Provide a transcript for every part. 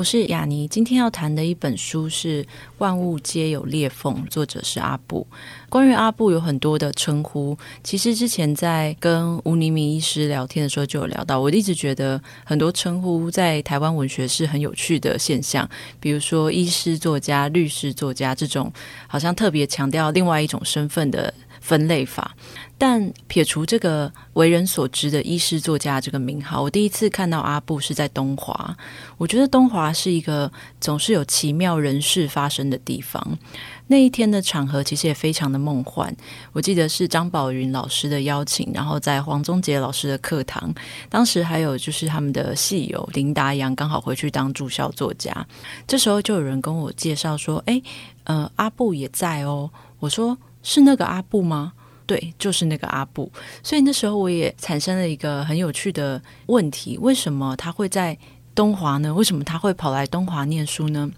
我是雅妮，今天要谈的一本书是《万物皆有裂缝》，作者是阿布。关于阿布有很多的称呼，其实之前在跟吴宁明医师聊天的时候就有聊到。我一直觉得很多称呼在台湾文学是很有趣的现象，比如说医师、作家、律师、作家这种，好像特别强调另外一种身份的分类法。但撇除这个为人所知的医师作家这个名号，我第一次看到阿布是在东华。我觉得东华是一个总是有奇妙人事发生的地方。那一天的场合其实也非常的梦幻。我记得是张宝云老师的邀请，然后在黄宗杰老师的课堂，当时还有就是他们的戏友林达阳刚好回去当驻校作家。这时候就有人跟我介绍说：“诶，呃，阿布也在哦。”我说：“是那个阿布吗？”对，就是那个阿布。所以那时候我也产生了一个很有趣的问题：为什么他会在东华呢？为什么他会跑来东华念书呢？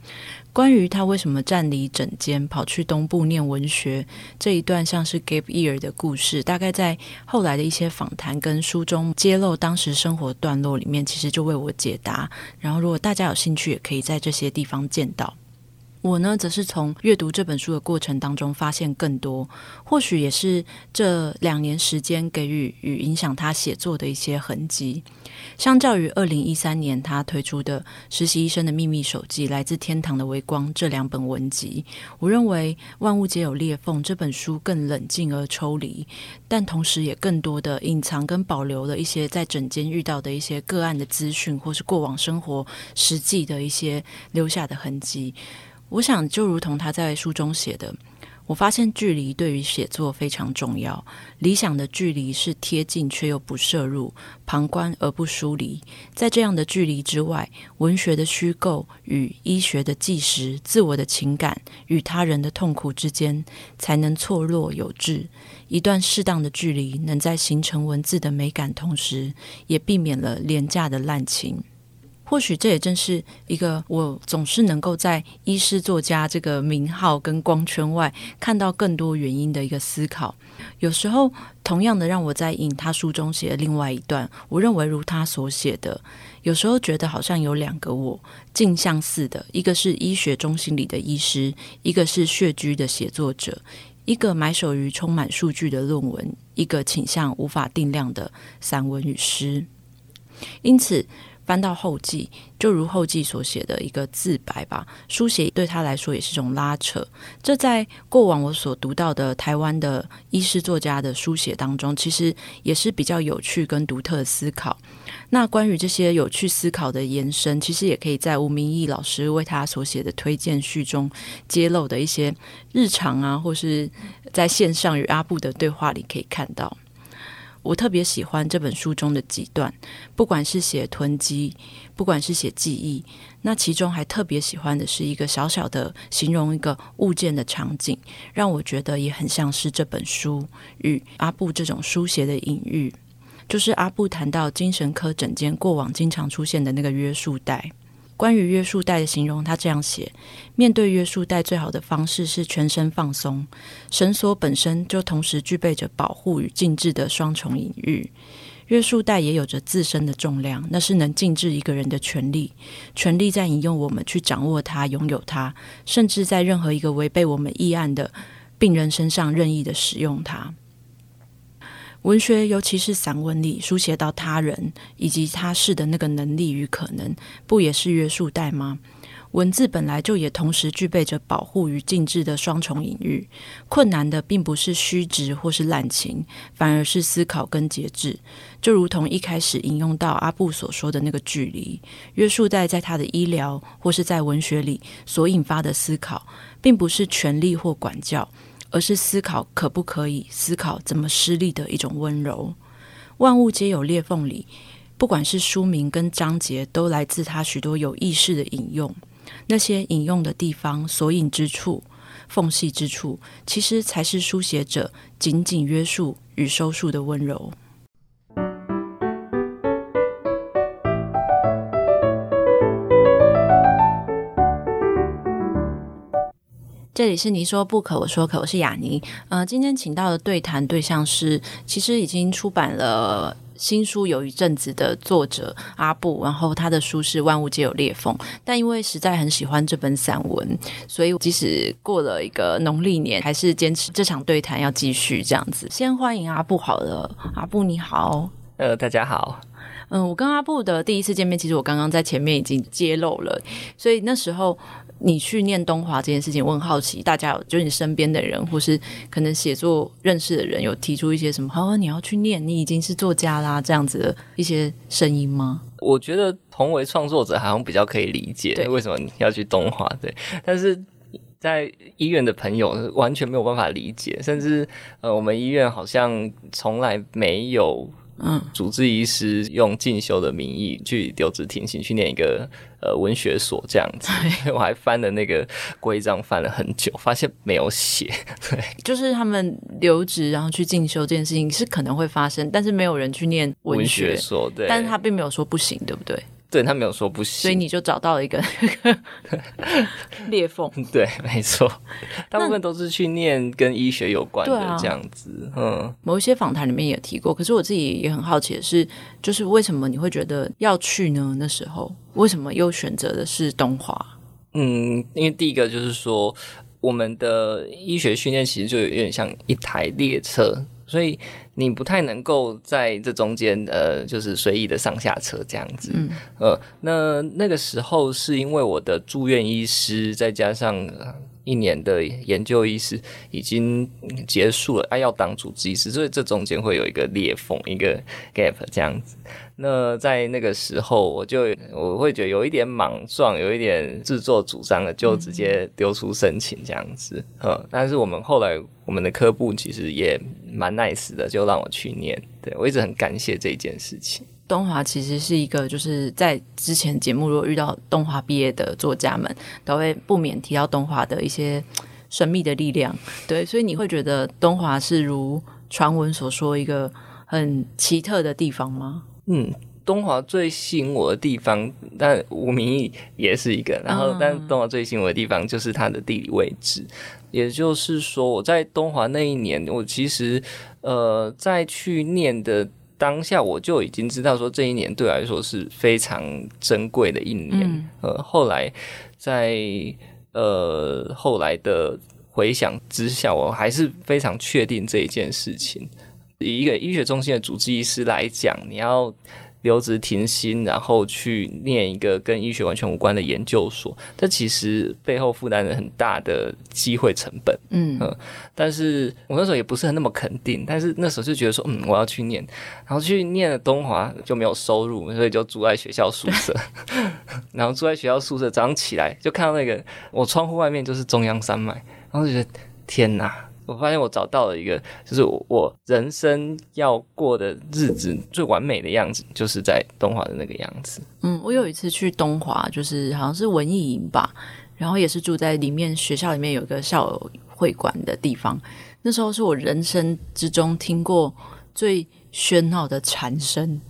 关于他为什么站离整间跑去东部念文学这一段像是 gap year 的故事，大概在后来的一些访谈跟书中揭露当时生活段落里面，其实就为我解答。然后如果大家有兴趣，也可以在这些地方见到。我呢，则是从阅读这本书的过程当中发现更多，或许也是这两年时间给予与影响他写作的一些痕迹。相较于二零一三年他推出的《实习医生的秘密手记》、《来自天堂的微光》这两本文集，我认为《万物皆有裂缝》这本书更冷静而抽离，但同时也更多的隐藏跟保留了一些在诊间遇到的一些个案的资讯，或是过往生活实际的一些留下的痕迹。我想，就如同他在书中写的，我发现距离对于写作非常重要。理想的距离是贴近却又不摄入，旁观而不疏离。在这样的距离之外，文学的虚构与医学的纪实、自我的情感与他人的痛苦之间，才能错落有致。一段适当的距离，能在形成文字的美感同时，也避免了廉价的滥情。或许这也正是一个我总是能够在医师作家这个名号跟光圈外看到更多原因的一个思考。有时候，同样的让我在引他书中写的另外一段，我认为如他所写的，有时候觉得好像有两个我，镜像似的，一个是医学中心里的医师，一个是穴居的写作者，一个埋首于充满数据的论文，一个倾向无法定量的散文与诗。因此。翻到后记，就如后记所写的一个自白吧。书写对他来说也是一种拉扯。这在过往我所读到的台湾的医师作家的书写当中，其实也是比较有趣跟独特的思考。那关于这些有趣思考的延伸，其实也可以在吴明义老师为他所写的推荐序中揭露的一些日常啊，或是在线上与阿布的对话里可以看到。我特别喜欢这本书中的几段，不管是写囤积，不管是写记忆，那其中还特别喜欢的是一个小小的形容一个物件的场景，让我觉得也很像是这本书与阿布这种书写的隐喻，就是阿布谈到精神科诊间过往经常出现的那个约束带。关于约束带的形容，他这样写：面对约束带，最好的方式是全身放松。绳索本身就同时具备着保护与禁制的双重隐喻。约束带也有着自身的重量，那是能禁制一个人的权利。权利在引诱我们去掌握它、拥有它，甚至在任何一个违背我们意愿的病人身上任意的使用它。文学，尤其是散文里书写到他人以及他事的那个能力与可能，不也是约束带吗？文字本来就也同时具备着保护与禁制的双重隐喻。困难的并不是虚掷或是滥情，反而是思考跟节制。就如同一开始引用到阿布所说的那个距离，约束带在他的医疗或是在文学里所引发的思考，并不是权力或管教。而是思考可不可以思考怎么失利的一种温柔。万物皆有裂缝里，不管是书名跟章节，都来自他许多有意识的引用。那些引用的地方，索引之处，缝隙之处，其实才是书写者紧紧约束与收束的温柔。这里是你说不可，我说可，我是雅尼。呃，今天请到的对谈对象是，其实已经出版了新书有一阵子的作者阿布，然后他的书是《万物皆有裂缝》，但因为实在很喜欢这本散文，所以即使过了一个农历年，还是坚持这场对谈要继续这样子。先欢迎阿布好了，阿布你好，呃，大家好。嗯，我跟阿布的第一次见面，其实我刚刚在前面已经揭露了，所以那时候。你去念东华这件事情，我很好奇，大家有就是你身边的人，或是可能写作认识的人，有提出一些什么？哦，你要去念，你已经是作家啦，这样子的一些声音吗？我觉得同为创作者，好像比较可以理解，为什么你要去东华？对，但是在医院的朋友完全没有办法理解，甚至呃，我们医院好像从来没有。嗯，主治医师用进修的名义去留职停薪，去念一个呃文学所这样子。我还翻了那个规章，翻了很久，发现没有写。对，就是他们留职然后去进修这件事情是可能会发生，但是没有人去念文学，文学所。对，但是他并没有说不行，对不对？对，他没有说不行，所以你就找到了一个 裂缝。对，没错，大部分都是去念跟医学有关的这样子。啊、嗯，某一些访谈里面也提过，可是我自己也很好奇的是，就是为什么你会觉得要去呢？那时候为什么又选择的是东华？嗯，因为第一个就是说，我们的医学训练其实就有点像一台列车，所以。你不太能够在这中间，呃，就是随意的上下车这样子，嗯，呃，那那个时候是因为我的住院医师再加上一年的研究医师已经结束了，哎、啊，要当主治医师，所以这中间会有一个裂缝，一个 gap 这样子。那在那个时候，我就我会觉得有一点莽撞，有一点自作主张的，就直接丢出申请这样子。嗯，但是我们后来我们的科部其实也蛮 nice 的，就让我去念。对，我一直很感谢这件事情。东华其实是一个，就是在之前节目如果遇到东华毕业的作家们，都会不免提到东华的一些神秘的力量。对，所以你会觉得东华是如传闻所说一个很奇特的地方吗？嗯，东华最吸引我的地方，但吴明义也是一个。然后，但东华最吸引我的地方就是它的地理位置。也就是说，我在东华那一年，我其实呃，在去念的当下，我就已经知道说这一年对我来说是非常珍贵的一年。嗯、呃，后来在呃后来的回想之下，我还是非常确定这一件事情。以一个医学中心的主治医师来讲，你要留职停薪，然后去念一个跟医学完全无关的研究所，这其实背后负担了很大的机会成本。嗯嗯，但是我那时候也不是很那么肯定，但是那时候就觉得说，嗯，我要去念，然后去念了东华就没有收入，所以就住在学校宿舍，然后住在学校宿舍，早上起来就看到那个我窗户外面就是中央山脉，然后就觉得天哪！我发现我找到了一个，就是我人生要过的日子最完美的样子，就是在东华的那个样子。嗯，我有一次去东华，就是好像是文艺营吧，然后也是住在里面，学校里面有一个校友会馆的地方。那时候是我人生之中听过最喧闹的蝉声，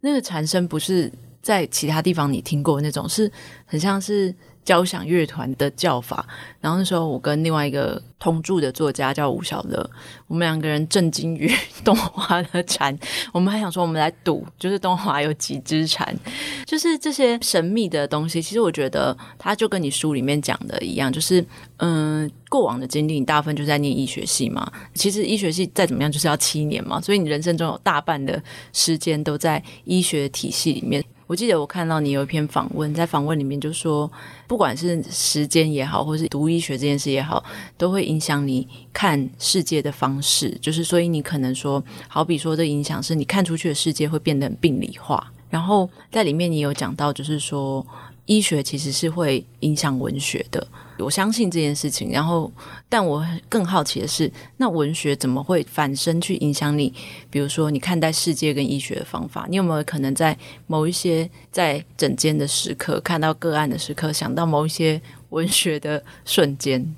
那个蝉声不是在其他地方你听过的那种，是很像是。交响乐团的叫法，然后那时候我跟另外一个同住的作家叫吴晓乐，我们两个人震惊于东华的蝉，我们还想说我们来赌，就是东华有几只蝉，就是这些神秘的东西。其实我觉得它就跟你书里面讲的一样，就是嗯，过往的经历，你大部分就在念医学系嘛。其实医学系再怎么样就是要七年嘛，所以你人生中有大半的时间都在医学体系里面。我记得我看到你有一篇访问，在访问里面就说，不管是时间也好，或是读医学这件事也好，都会影响你看世界的方式。就是所以你可能说，好比说这影响是你看出去的世界会变得病理化。然后在里面你有讲到，就是说医学其实是会影响文学的。我相信这件事情，然后，但我更好奇的是，那文学怎么会反身去影响你？比如说，你看待世界跟医学的方法，你有没有可能在某一些在整间的时刻，看到个案的时刻，想到某一些文学的瞬间？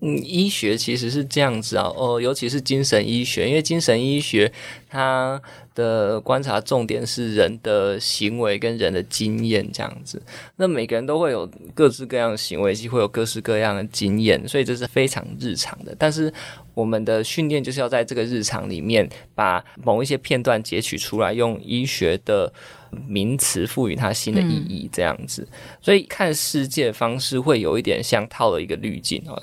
嗯，医学其实是这样子啊，哦，尤其是精神医学，因为精神医学它的观察重点是人的行为跟人的经验这样子。那每个人都会有各式各样的行为，会有各式各样的经验，所以这是非常日常的。但是我们的训练就是要在这个日常里面，把某一些片段截取出来，用医学的名词赋予它新的意义，这样子。所以看世界方式会有一点像套了一个滤镜啊。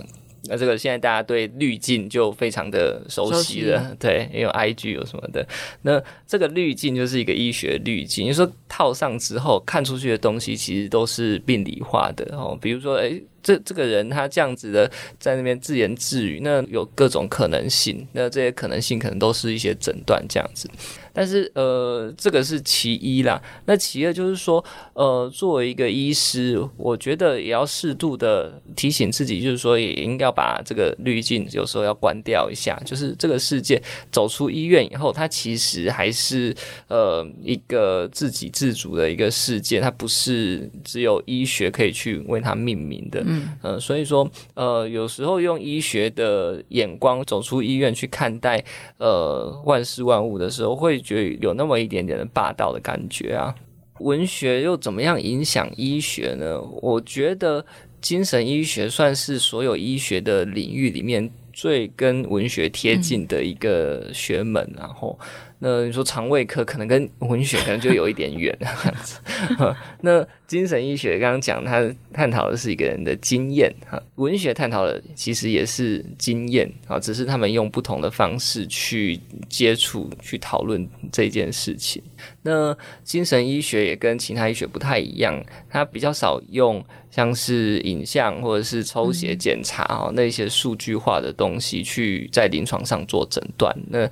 那这个现在大家对滤镜就非常的熟悉了，悉对，也有 IG 有什么的。那这个滤镜就是一个医学滤镜，你说套上之后看出去的东西其实都是病理化的哦，比如说，诶，这这个人他这样子的在那边自言自语，那有各种可能性，那这些可能性可能都是一些诊断这样子。但是呃，这个是其一啦。那其二就是说，呃，作为一个医师，我觉得也要适度的提醒自己，就是说也应该把这个滤镜有时候要关掉一下。就是这个世界走出医院以后，它其实还是呃一个自给自足的一个世界，它不是只有医学可以去为它命名的。呃，所以说呃，有时候用医学的眼光走出医院去看待呃万事万物的时候，会。觉得有那么一点点的霸道的感觉啊，文学又怎么样影响医学呢？我觉得精神医学算是所有医学的领域里面最跟文学贴近的一个学门，然后。那你说肠胃科可能跟文学可能就有一点远 这样子，那精神医学刚刚讲，它探讨的是一个人的经验哈，文学探讨的其实也是经验啊，只是他们用不同的方式去接触、去讨论这件事情。那精神医学也跟其他医学不太一样，它比较少用像是影像或者是抽血检查啊那些数据化的东西去在临床上做诊断。那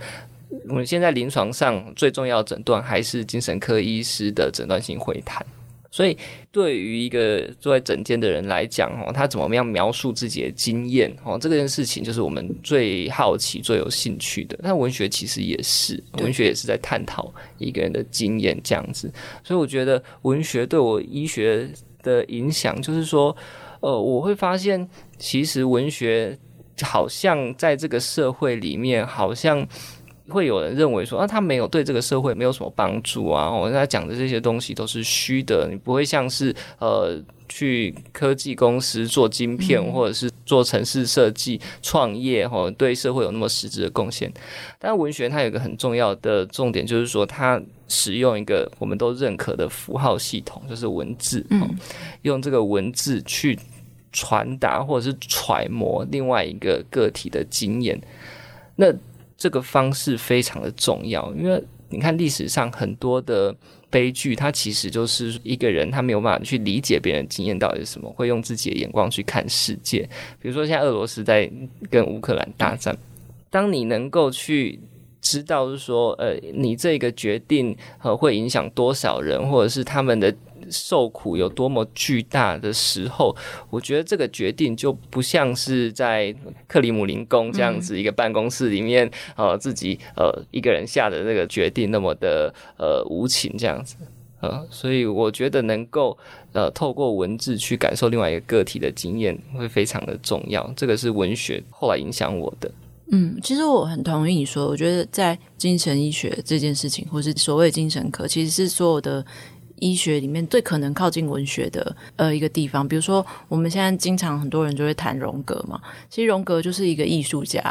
我们现在临床上最重要的诊断还是精神科医师的诊断性会谈，所以对于一个坐在诊间的人来讲，哦，他怎么样描述自己的经验，哦，这件事情就是我们最好奇、最有兴趣的。那文学其实也是，文学也是在探讨一个人的经验这样子。所以我觉得文学对我医学的影响，就是说，呃，我会发现其实文学好像在这个社会里面，好像。会有人认为说啊，他没有对这个社会没有什么帮助啊。我跟他讲的这些东西都是虚的，你不会像是呃去科技公司做晶片，或者是做城市设计创业哈，对社会有那么实质的贡献。但文学它有一个很重要的重点，就是说它使用一个我们都认可的符号系统，就是文字，用这个文字去传达或者是揣摩另外一个个体的经验。那这个方式非常的重要，因为你看历史上很多的悲剧，它其实就是一个人他没有办法去理解别人经验到底是什么，会用自己的眼光去看世界。比如说，现在俄罗斯在跟乌克兰大战，当你能够去知道，是说，呃，你这个决定呃会影响多少人，或者是他们的。受苦有多么巨大的时候，我觉得这个决定就不像是在克里姆林宫这样子一个办公室里面，呃，自己呃一个人下的那个决定那么的呃无情这样子，呃，所以我觉得能够呃透过文字去感受另外一个个体的经验会非常的重要，这个是文学后来影响我的。嗯，其实我很同意你说，我觉得在精神医学这件事情，或是所谓精神科，其实是所有的。医学里面最可能靠近文学的呃一个地方，比如说我们现在经常很多人就会谈荣格嘛，其实荣格就是一个艺术家，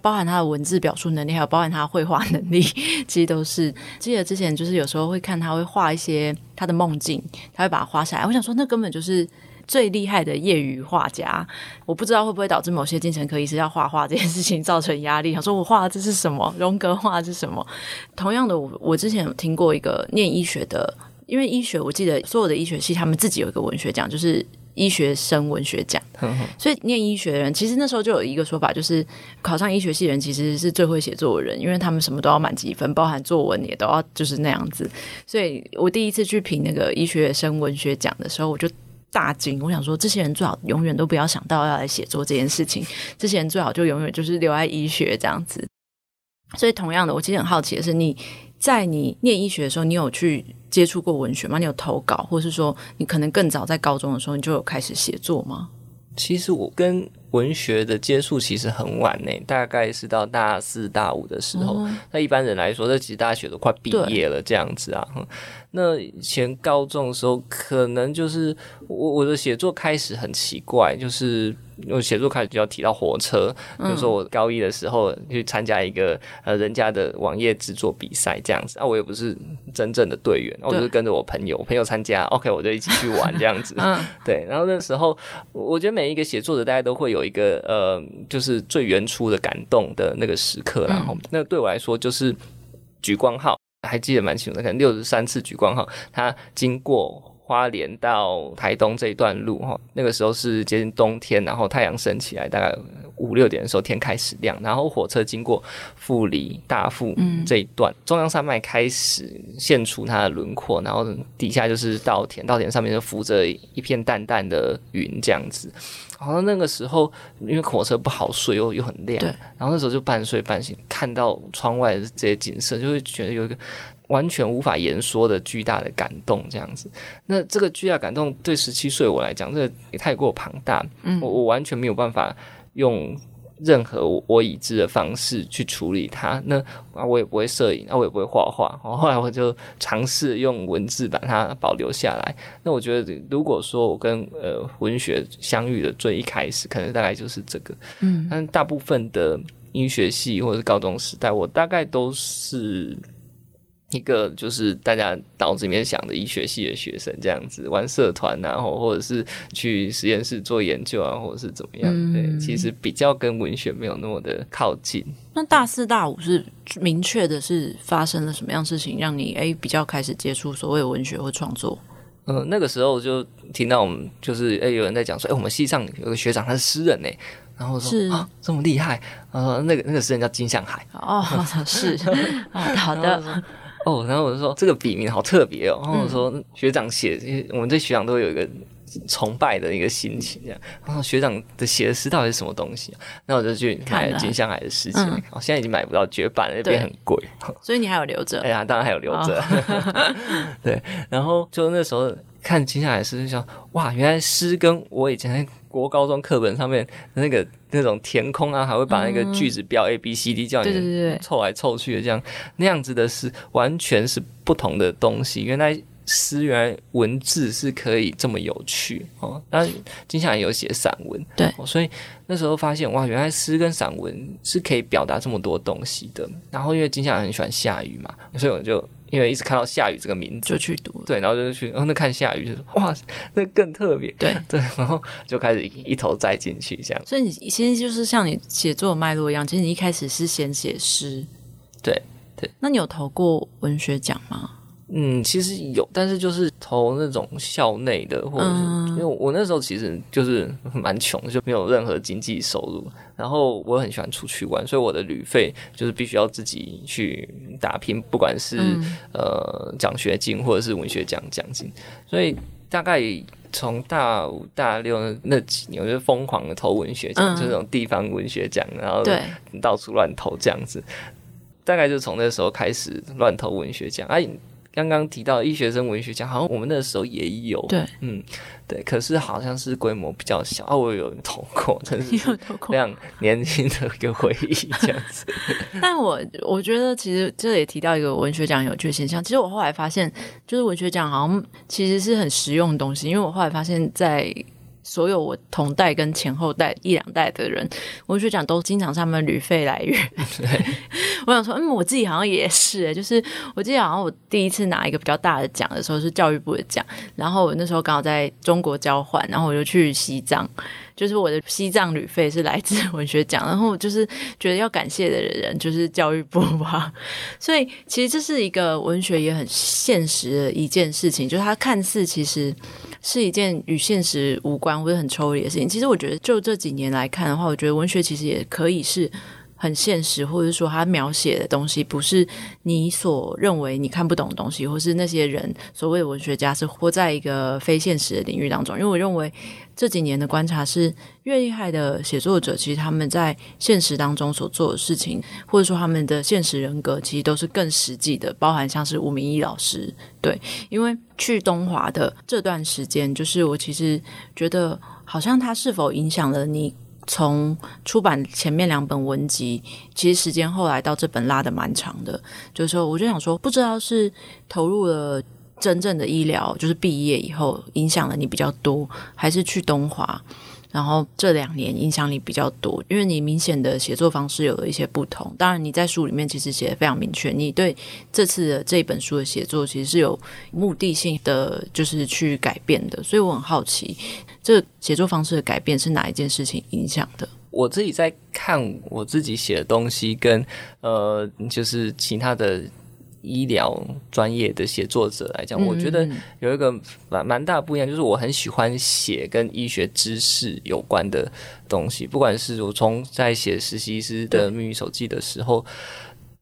包含他的文字表述能力，还有包含他绘画能力，其实都是。记得之前就是有时候会看他会画一些他的梦境，他会把它画下来。我想说，那根本就是最厉害的业余画家。我不知道会不会导致某些精神科医师要画画这件事情造成压力。想说我画的这是什么？荣格画的是什么？同样的，我我之前有听过一个念医学的。因为医学，我记得所有的医学系他们自己有一个文学奖，就是医学生文学奖。所以念医学的人，其实那时候就有一个说法，就是考上医学系的人其实是最会写作的人，因为他们什么都要满级分，包含作文也都要就是那样子。所以我第一次去评那个医学生文学奖的时候，我就大惊，我想说，这些人最好永远都不要想到要来写作这件事情，这些人最好就永远就是留在医学这样子。所以同样的，我其实很好奇的是你。在你念医学的时候，你有去接触过文学吗？你有投稿，或是说你可能更早在高中的时候你就有开始写作吗？其实我跟文学的接触其实很晚呢，大概是到大四大五的时候。那、嗯、一般人来说，这其实大学都快毕业了这样子啊。那以前高中的时候，可能就是我我的写作开始很奇怪，就是我写作开始就要提到火车，比如说我高一的时候去参加一个呃人家的网页制作比赛这样子啊，我也不是真正的队员，我就是跟着我朋友，我朋友参加，OK，我就一起去玩这样子。嗯，对。然后那时候，我觉得每一个写作者大家都会有一个呃，就是最原初的感动的那个时刻，然后、嗯、那对我来说就是莒光号。还记得蛮清楚的，可能六十三次莒光号，它经过花莲到台东这一段路哈，那个时候是接近冬天，然后太阳升起来，大概五六点的时候天开始亮，然后火车经过富里大富这一段，嗯、中央山脉开始现出它的轮廓，然后底下就是稻田，稻田上面就浮着一片淡淡的云这样子。好像那个时候，因为火车不好睡，又又很亮，然后那时候就半睡半醒，看到窗外的这些景色，就会觉得有一个完全无法言说的巨大的感动，这样子。那这个巨大感动对十七岁我来讲，这个也太过庞大，嗯，我我完全没有办法用。任何我已知的方式去处理它，那啊我也不会摄影，啊我也不会画画，然后后来我就尝试用文字把它保留下来。那我觉得，如果说我跟呃文学相遇的最一开始，可能大概就是这个，嗯，但大部分的医学系或者是高中时代，我大概都是。一个就是大家脑子里面想的医学系的学生这样子玩社团啊，后或者是去实验室做研究啊，或者是怎么样？嗯、对，其实比较跟文学没有那么的靠近。那大四大五是明确的是发生了什么样事情，让你诶比较开始接触所谓文学或创作？嗯、呃，那个时候就听到我们就是诶有人在讲说，诶我们系上有个学长他是诗人呢，然后说是啊这么厉害，呃那个那个诗人叫金向海哦 是啊 好的。哦，然后我就说这个笔名好特别哦。然后我说学长写，我们对学长都有一个崇拜的一个心情这样。然后学长的写的诗到底是什么东西啊？那我就去买金香海的诗集，哦，现在已经买不到绝版了，那边很贵。所以你还有留着？哎呀，当然还有留着。对，然后就那时候看金香海的诗，就想哇，原来诗跟我以前在国高中课本上面那个。那种填空啊，还会把那个句子标 A B C D，叫你凑来凑去的这样，那样子的诗完全是不同的东西。原来诗原来文字是可以这么有趣哦。那金相海有写散文，对，所以那时候发现哇，原来诗跟散文是可以表达这么多东西的。然后因为金相海很喜欢下雨嘛，所以我就。因为一直看到下雨这个名字就去读，对，然后就去，然后那看下雨就说哇，那更特别，对对，然后就开始一头栽进去这样。所以你其实就是像你写作脉络一样，其实你一开始是先写诗，对对。那你有投过文学奖吗？嗯，其实有，但是就是投那种校内的，或者是、嗯、因为我那时候其实就是 蛮穷，就没有任何经济收入。然后我很喜欢出去玩，所以我的旅费就是必须要自己去打拼，不管是、嗯、呃奖学金或者是文学奖奖金。所以大概从大五大六那几年，我就疯狂的投文学奖，嗯、就那种地方文学奖，然后到处乱投这样子。大概就从那时候开始乱投文学奖，哎。刚刚提到医学生文学奖，好像我们那时候也有，对，嗯，对，可是好像是规模比较小啊。我有投过，真是非常年轻的一个回忆，这样子。但我我觉得，其实这也提到一个文学奖有趣现象。其实我后来发现，就是文学奖好像其实是很实用的东西，因为我后来发现，在所有我同代跟前后代一两代的人，文学奖都经常是他们旅费来源。对 我想说，嗯，我自己好像也是，诶，就是我记得好像我第一次拿一个比较大的奖的时候是教育部的奖，然后我那时候刚好在中国交换，然后我就去西藏，就是我的西藏旅费是来自 文学奖，然后就是觉得要感谢的人就是教育部吧，所以其实这是一个文学也很现实的一件事情，就是它看似其实。是一件与现实无关或者很抽离的事情。其实我觉得，就这几年来看的话，我觉得文学其实也可以是很现实，或者说它描写的东西不是你所认为你看不懂的东西，或是那些人所谓的文学家是活在一个非现实的领域当中。因为我认为。这几年的观察是，越厉害的写作者，其实他们在现实当中所做的事情，或者说他们的现实人格，其实都是更实际的，包含像是吴明义老师。对，因为去东华的这段时间，就是我其实觉得，好像他是否影响了你从出版前面两本文集，其实时间后来到这本拉得蛮长的，就是说，我就想说，不知道是投入了真正的医疗，就是毕业以后影响了你比较多，还是去东华。然后这两年影响你比较多，因为你明显的写作方式有了一些不同。当然，你在书里面其实写得非常明确，你对这次的这本书的写作其实是有目的性的，就是去改变的。所以我很好奇，这写作方式的改变是哪一件事情影响的？我自己在看我自己写的东西，跟呃，就是其他的。医疗专业的写作者来讲，嗯、我觉得有一个蛮蛮大不一样，就是我很喜欢写跟医学知识有关的东西。不管是我从在写实习医师的秘密手记的时候，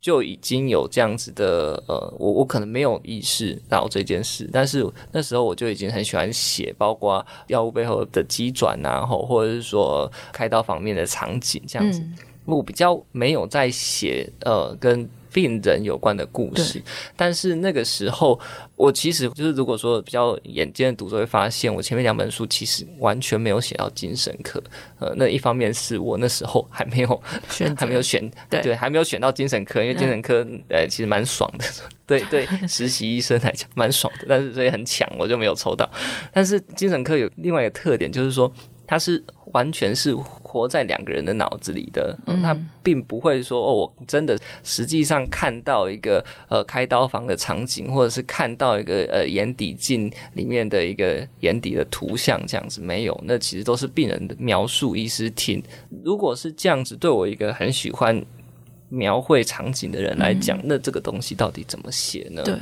就已经有这样子的呃，我我可能没有意识到这件事，但是那时候我就已经很喜欢写，包括药物背后的机转啊，或或者是说开刀方面的场景这样子。嗯、我比较没有在写呃跟。病人有关的故事，但是那个时候，我其实就是如果说比较眼尖的读者会发现，我前面两本书其实完全没有写到精神科。呃，那一方面是我那时候还没有选，还没有选，对对，还没有选到精神科，因为精神科呃其实蛮爽的，对对，实习医生来讲蛮爽的，但是所以很抢，我就没有抽到。但是精神科有另外一个特点，就是说它是完全是。活在两个人的脑子里的，嗯，他并不会说哦，我真的实际上看到一个呃开刀房的场景，或者是看到一个呃眼底镜里面的一个眼底的图像这样子，没有，那其实都是病人的描述，医师听。如果是这样子，对我一个很喜欢描绘场景的人来讲，嗯，那这个东西到底怎么写呢？对。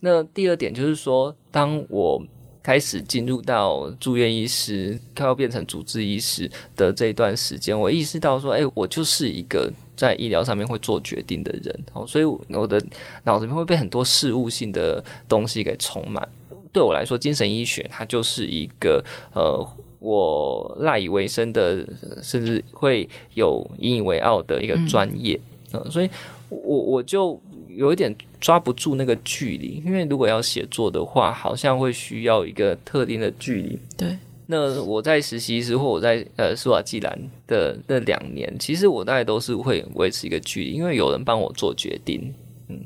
那第二点就是说，当我。开始进入到住院医师，快要变成主治医师的这一段时间，我意识到说，哎、我就是一个在医疗上面会做决定的人，哦，所以我的脑子里面会被很多事务性的东西给充满。对我来说，精神医学它就是一个呃，我赖以为生的，甚至会有引以为傲的一个专业，嗯，所以我我就。有一点抓不住那个距离，因为如果要写作的话，好像会需要一个特定的距离。对，那我在实习时或我在呃苏瓦季兰的那两年，其实我大概都是会维持一个距离，因为有人帮我做决定，嗯，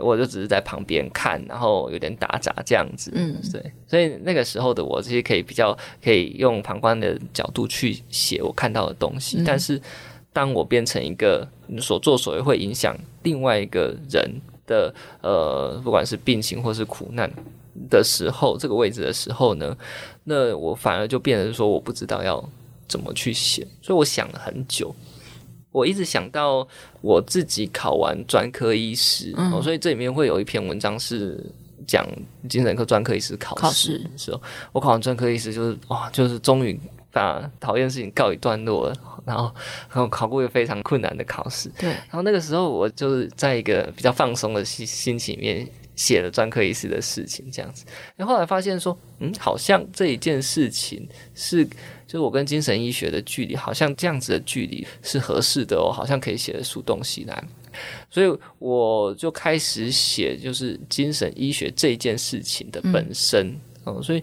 我就只是在旁边看，然后有点打杂这样子，嗯，对，所以那个时候的我，其实可以比较可以用旁观的角度去写我看到的东西，嗯，但是。当我变成一个所作所为会影响另外一个人的呃，不管是病情或是苦难的时候，这个位置的时候呢，那我反而就变成说我不知道要怎么去写，所以我想了很久，我一直想到我自己考完专科医师，嗯哦，所以这里面会有一篇文章是讲精神科专科医师考试的时候，我考完专科医师就是哇，就是终于。把讨厌的事情告一段落了，然后然后考过一个非常困难的考试。对，然后那个时候我就是在一个比较放松的心心情里面写了专科医师的事情，这样子。然后后来发现说，嗯，好像这一件事情是，就是我跟精神医学的距离，好像这样子的距离是合适的哦，好像可以写得出东西来。所以我就开始写，就是精神医学这件事情的本身。嗯，嗯，所以。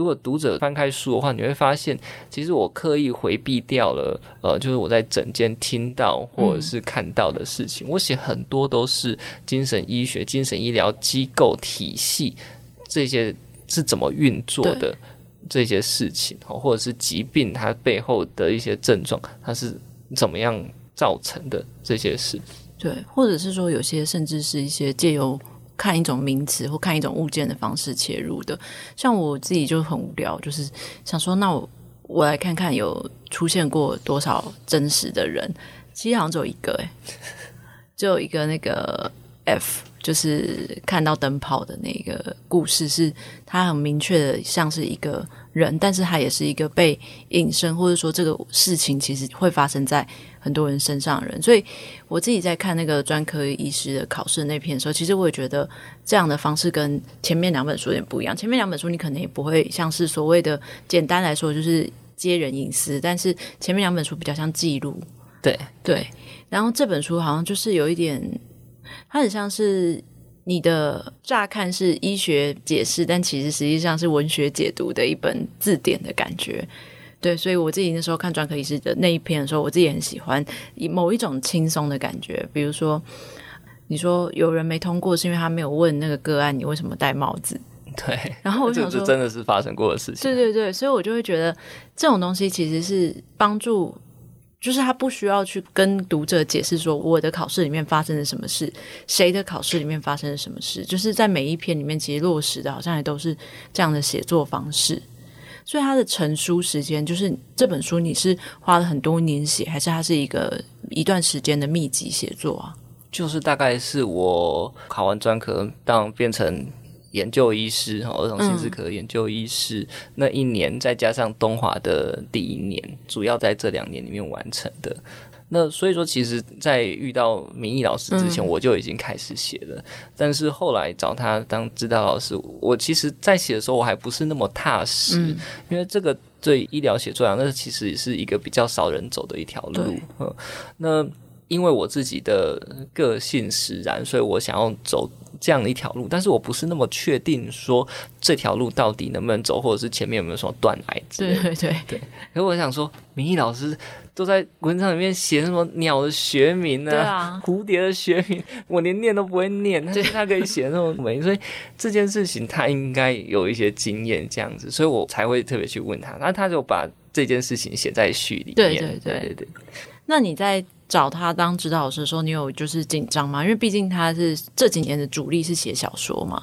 如果读者翻开书的话，你会发现，其实我刻意回避掉了，呃，就是我在整间听到或者是看到的事情。嗯、我写很多都是精神医学、精神医疗机构体系这些是怎么运作的这些事情，或者是疾病它背后的一些症状，它是怎么样造成的这些事。对，或者是说有些甚至是一些借由。看一种名词或看一种物件的方式切入的，像我自己就很无聊，就是想说，那我我来看看有出现过多少真实的人，其实好像只有一个，诶，只有一个那个 F，就是看到灯泡的那个故事，是他很明确的像是一个人，但是他也是一个被隐身，或者说这个事情其实会发生在。很多人身上的人，所以我自己在看那个专科医师的考试那篇的时候，其实我也觉得这样的方式跟前面两本书有点不一样。前面两本书你可能也不会像是所谓的简单来说就是揭人隐私，但是前面两本书比较像记录。对对，然后这本书好像就是有一点，它很像是你的乍看是医学解释，但其实实际上是文学解读的一本字典的感觉。对，所以我自己那时候看专科医师的那一篇的时候，我自己很喜欢以某一种轻松的感觉，比如说你说有人没通过是因为他没有问那个个案你为什么戴帽子。对，然后我想说，这真的是发生过的事情。对对对，所以我就会觉得这种东西其实是帮助，就是他不需要去跟读者解释说我的考试里面发生了什么事，谁的考试里面发生了什么事，就是在每一篇里面其实落实的好像也都是这样的写作方式。所以他的成书时间，就是这本书你是花了很多年写，还是它是一个一段时间的密集写作啊？就是大概是我考完专科，当变成。研究医师，儿童心智科研究医师、嗯、那一年，再加上东华的第一年，主要在这两年里面完成的。那所以说，其实，在遇到明义老师之前，我就已经开始写了。嗯、但是后来找他当指导老师，我其实，在写的时候，我还不是那么踏实，嗯、因为这个对医疗写作啊，那其实也是一个比较少人走的一条路。嗯，那因为我自己的个性使然，所以我想要走。这样的一条路，但是我不是那么确定说这条路到底能不能走，或者是前面有没有什么断崖之类的。对对对对。可是我想说，明义老师都在文章里面写什么鸟的学名啊，啊蝴蝶的学名，我连念都不会念，但是他可以写那么美，所以这件事情他应该有一些经验这样子，所以我才会特别去问他。那他就把这件事情写在序里面。对对对对对，对。那你在？找他当指导老师的时候，你有就是紧张吗？因为毕竟他是这几年的主力是写小说嘛，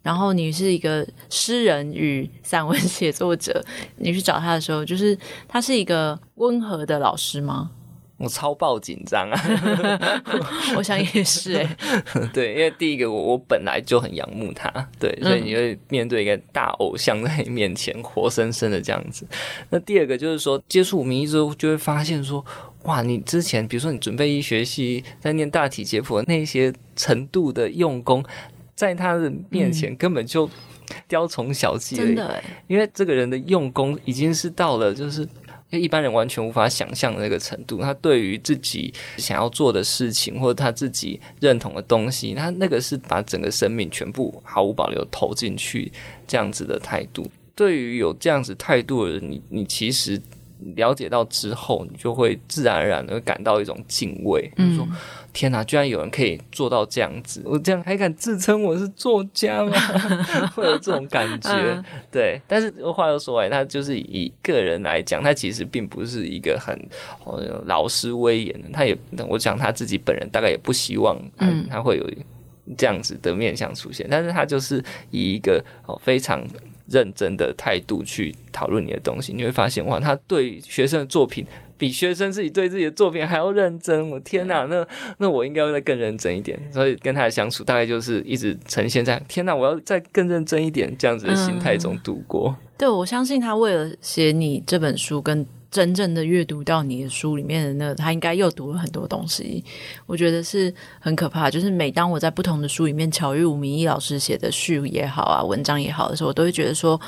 然后你是一个诗人与散文写作者，你去找他的时候，就是他是一个温和的老师吗？我超爆紧张啊！我想也是哎，对，因为第一个我我本来就很仰慕他，对，所以你会面对一个大偶像在你面前，活生生的这样子。那第二个就是说，接触明义之后，就会发现说。哇，你之前比如说你准备一学期在念大体解剖那些程度的用功，在他的面前根本就雕虫小技了。真的，因为这个人的用功已经是到了就是一般人完全无法想象的那个程度。他对于自己想要做的事情或者他自己认同的东西，他那个是把整个生命全部毫无保留投进去这样子的态度。对于有这样子态度的人，你你其实。了解到之后，你就会自然而然的感到一种敬畏。嗯，说天哪，居然有人可以做到这样子，我这样还敢自称我是作家吗？会有这种感觉。嗯、对，但是话又说回来，他就是以个人来讲，他其实并不是一个很老师威严的。他也，我讲他自己本人大概也不希望，嗯，他会有这样子的面相出现。但是他就是以一个哦非常。认真的态度去讨论你的东西，你会发现哇，他对学生的作品比学生自己对自己的作品还要认真。我天哪，那那我应该要再更认真一点。所以跟他的相处大概就是一直呈现在天哪，我要再更认真一点这样子的心态中度过。嗯、对，我相信他为了写你这本书跟。真正的阅读到你的书里面的那个，他应该又读了很多东西，我觉得是很可怕。就是每当我在不同的书里面巧遇吴明义老师写的序也好啊，文章也好的时候，我都会觉得说，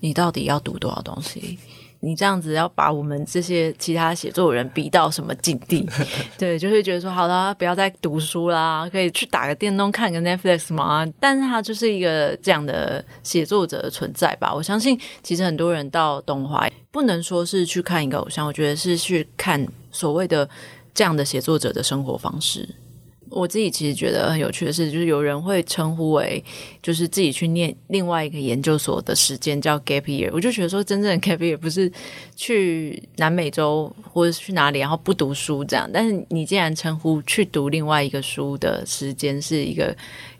你到底要读多少东西？你这样子要把我们这些其他写作人逼到什么境地？对，就会觉得说，好了，不要再读书啦，可以去打个电动，看个 Netflix 嘛。但是他就是一个这样的写作者的存在吧。我相信，其实很多人到东华，不能说是去看一个偶像，我觉得是去看所谓的这样的写作者的生活方式。我自己其实觉得很有趣的是，就是有人会称呼为，就是自己去念另外一个研究所的时间叫 gap year。我就觉得说，真正的 gap year 不是去南美洲或者去哪里，然后不读书这样。但是你既然称呼去读另外一个书的时间是一个。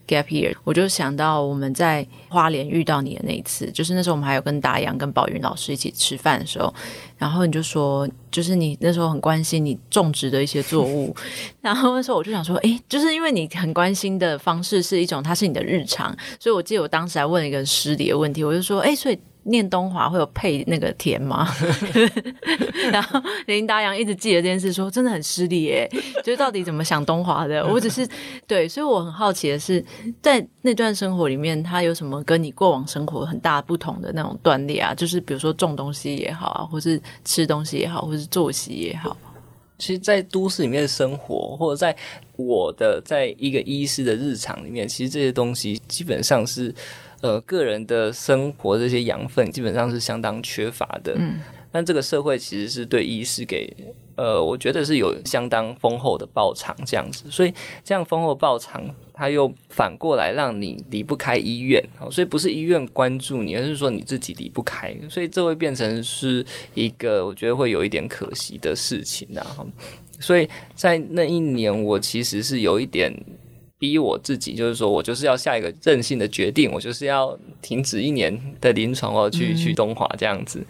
Gap year，我就想到我们在花莲遇到你的那一次，就是那时候我们还有跟达阳、跟宝云老师一起吃饭的时候，然后你就说，就是你那时候很关心你种植的一些作物，然后那时候我就想说，诶，就是因为你很关心的方式是一种，它是你的日常，所以我记得我当时还问了一个失礼的问题，我就说，诶，所以。念东华会有配那个甜吗？然后林达阳一直记得这件事说，说真的很失礼耶。就是到底怎么想东华的？我只是对，所以我很好奇的是，在那段生活里面，他有什么跟你过往生活很大不同的那种断裂啊？就是比如说种东西也好啊，或是吃东西也好，或是作息也好。其实，在都市里面的生活，或者在我的在一个医师的日常里面，其实这些东西基本上是。呃，个人的生活这些养分基本上是相当缺乏的。嗯，但这个社会其实是对医师给，呃，我觉得是有相当丰厚的报偿这样子，所以这样丰厚的报偿，它又反过来让你离不开医院，所以不是医院关注你，而是说你自己离不开，所以这会变成是一个我觉得会有一点可惜的事情，然后，所以在那一年，我其实是有一点。逼我自己，就是说我就是要下一个任性的决定，我就是要停止一年的临床哦，去去东华这样子。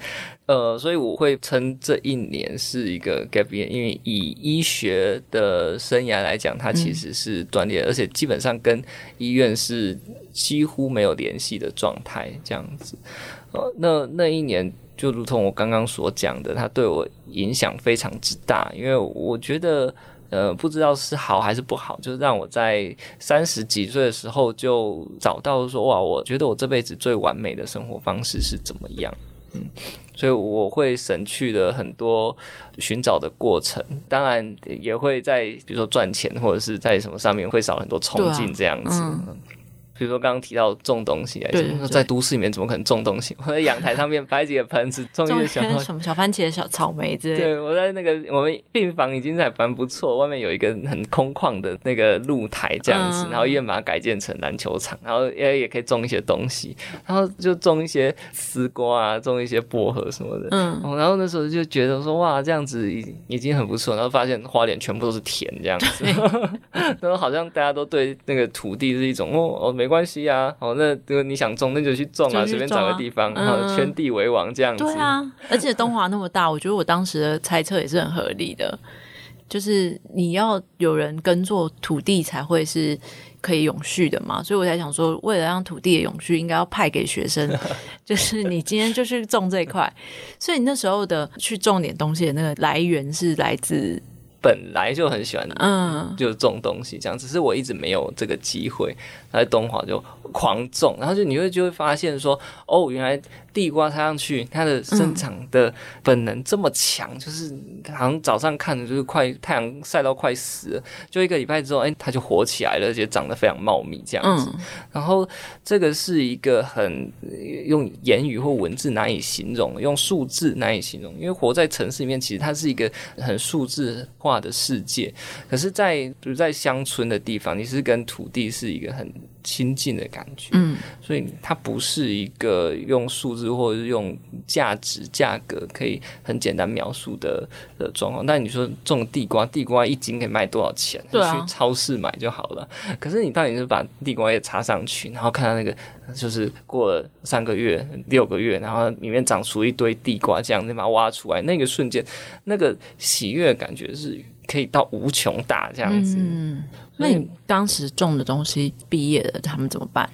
呃，所以我会称这一年是一个 gap year，因为以医学的生涯来讲，它其实是断裂，而且基本上跟医院是几乎没有联系的状态这样子。呃，那那一年就如同我刚刚所讲的，它对我影响非常之大，因为我觉得。呃，不知道是好还是不好，就是让我在三十几岁的时候就找到说，哇，我觉得我这辈子最完美的生活方式是怎么样？嗯，所以我会省去了很多寻找的过程，当然也会在比如说赚钱或者是在什么上面会少很多冲劲这样子。比如说刚刚提到种东西来说，在都市里面怎么可能种东西？我在阳台上面摆几个盆子，种一些小什么小番茄、小草莓之类的。对，我在那个我们病房已经在蛮不错，外面有一个很空旷的那个露台这样子，嗯、然后医院把它改建成篮球场，然后也也可以种一些东西，然后就种一些丝瓜啊，种一些薄荷什么的。嗯，然后那时候就觉得说哇，这样子已已经很不错，然后发现花莲全部都是田这样子，然后好像大家都对那个土地是一种哦哦没。没关系啊，哦，那如果你想种，那就去种啊，随便找个地方，然后圈地为王这样子。对啊，而且东华那么大，我觉得我当时的猜测也是很合理的，就是你要有人耕作土地才会是可以永续的嘛，所以我才想说，为了让土地的永续，应该要派给学生，就是你今天就去种这一块，所以你那时候的去种点东西的那个来源是来自。本来就很喜欢，嗯，就种东西这样，只是我一直没有这个机会，在东华就狂种，然后就你会就会发现说，哦，原来。地瓜插上去，它的生长的本能这么强，嗯、就是好像早上看的就是快太阳晒到快死了，就一个礼拜之后，哎、欸，它就活起来了，而且长得非常茂密这样子。嗯、然后这个是一个很用言语或文字难以形容，用数字难以形容，因为活在城市里面，其实它是一个很数字化的世界。可是在，在比如在乡村的地方，你是跟土地是一个很亲近的感觉，嗯，所以它不是一个用数字或者是用价值价格可以很简单描述的的状况。但你说种地瓜，地瓜一斤可以卖多少钱？对啊，去超市买就好了。可是你到底是把地瓜叶插上去，然后看到那个就是过了三个月、六个月，然后里面长出一堆地瓜，这样你把它挖出来，那个瞬间，那个喜悦的感觉是可以到无穷大这样子。嗯。那你当时种的东西毕业了，他们怎么办？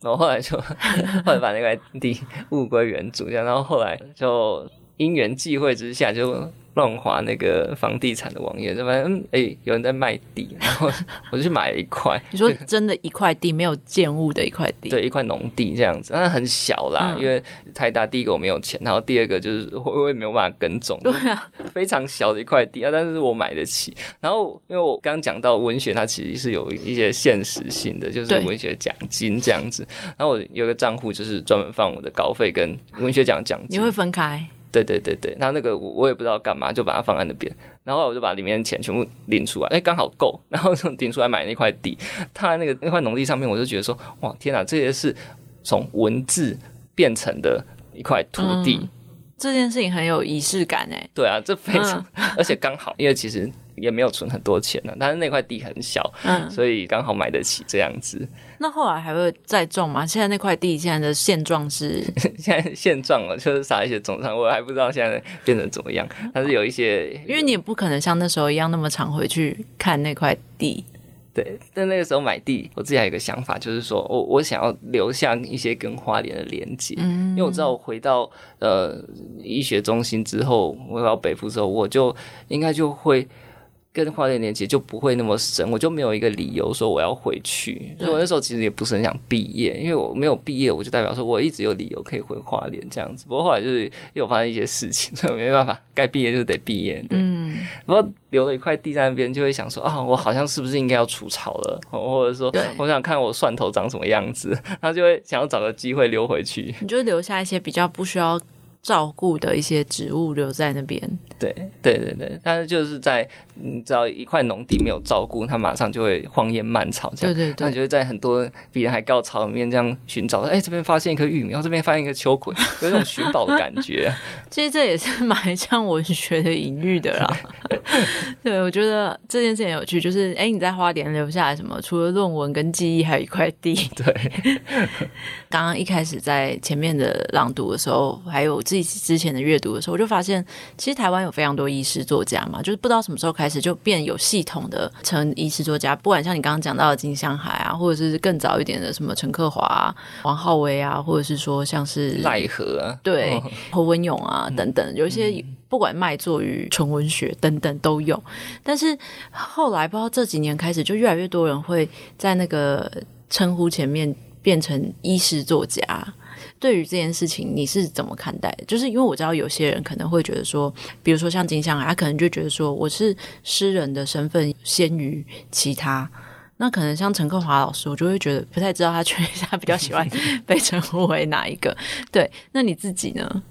然后后来就 后来把那块地物归原主，这样，然后后来就因缘际会之下就。乱划那个房地产的网页，就发现嗯，哎、欸，有人在卖地，然后我就去买了一块。你说真的，一块地没有建物的一块地，对，一块农地这样子，但很小啦，嗯、因为太大，第一个我没有钱，然后第二个就是我也没有办法耕种，对啊，非常小的一块地啊，但是我买得起。然后因为我刚刚讲到文学，它其实是有一些现实性的，就是文学奖金这样子。然后我有个账户，就是专门放我的稿费跟文学奖奖金。你会分开？对对对对，然后那个我我也不知道干嘛，就把它放在那边，然后我就把里面的钱全部领出来，哎，刚好够，然后就领出来买那块地。他那个那块农地上面，我就觉得说，哇，天哪，这些是从文字变成的一块土地，嗯，这件事情很有仪式感哎。对啊，这非常，嗯，而且刚好，因为其实。也没有存很多钱呢，但是那块地很小，嗯，所以刚好买得起这样子。那后来还会再种吗？现在那块地现在的现状是？现在现状了，就是撒一些种上，我还不知道现在变成怎么样。但是有一些，因为你也不可能像那时候一样那么常回去看那块地。对，但那个时候买地，我自己还有一个想法，就是说我我想要留下一些跟花莲的连接，嗯，因为我知道我回到呃医学中心之后，回到北部之后，我就应该就会。跟花莲连接就不会那么深，我就没有一个理由说我要回去。所以我那时候其实也不是很想毕业，因为我没有毕业，我就代表说我一直有理由可以回花莲这样子。不过后来就是又发生一些事情，所以没办法，该毕业就得毕业。嗯，不过留了一块地在那边，就会想说啊，我好像是不是应该要除草了，或者说我想看我蒜头长什么样子，然后就会想要找个机会溜回去。你就留下一些比较不需要。照顾的一些植物留在那边。对对对对，但是就是在你知道一块农地没有照顾，它马上就会荒烟蔓草这样。对对对，那你就会在很多比人还高草里面这样寻找。哎，这边发现一颗玉米，然后这边发现一个秋葵，有一种寻宝的感觉。其实这也是蛮像文学的隐喻的啦。对，我觉得这件事很有趣，就是哎，你在花莲留下来什么？除了论文跟记忆，还有一块地。对。刚刚一开始在前面的朗读的时候，还有自己之前的阅读的时候，我就发现，其实台湾有非常多医师作家嘛，就是不知道什么时候开始就变有系统的成医师作家。不管像你刚刚讲到的金香海啊，或者是更早一点的什么陈克华、啊、王浩威啊，或者是说像是赖和啊，对、哦、侯文勇啊等等，有一些不管卖座于纯文学等等都有。但是后来不知道这几年开始，就越来越多人会在那个称呼前面。变成医师作家，对于这件事情你是怎么看待的？就是因为我知道有些人可能会觉得说，比如说像金香海，他可能就觉得说我是诗人的身份先于其他。那可能像陈克华老师，我就会觉得不太知道他 觉得他比较喜欢 被称呼为哪一个。对，那你自己呢？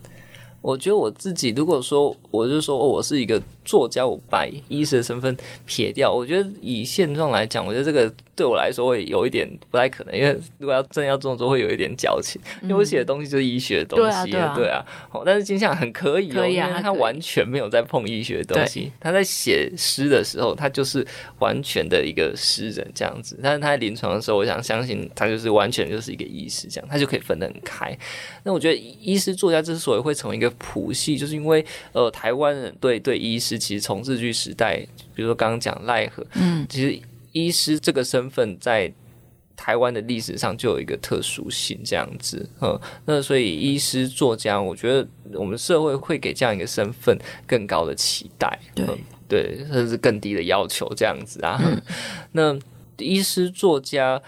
我觉得我自己，如果说我就说我是一个作家，我把医师的身份撇掉，我觉得以现状来讲，我觉得这个。对我来说会有一点不太可能，因为如果要真要这么做，会有一点矫情。因为我写的东西就是医学的东西，对啊，对啊。但是金相很可以，可以啊，因为他完全没有在碰医学的东西。他在写诗的时候，他就是完全的一个诗人这样子。但是他在临床的时候，我想相信他就是完全就是一个医师这样，他就可以分得很开。那我觉得医师作家之所以会成为一个谱系，就是因为呃，台湾人对对医师其实从日剧时代，比如说刚刚讲奈何，嗯，其实。医师这个身份在台湾的历史上就有一个特殊性，这样子，嗯，那所以医师作家，我觉得我们社会会给这样一个身份更高的期待，对，对，甚至更低的要求，这样子啊。嗯、那医师作家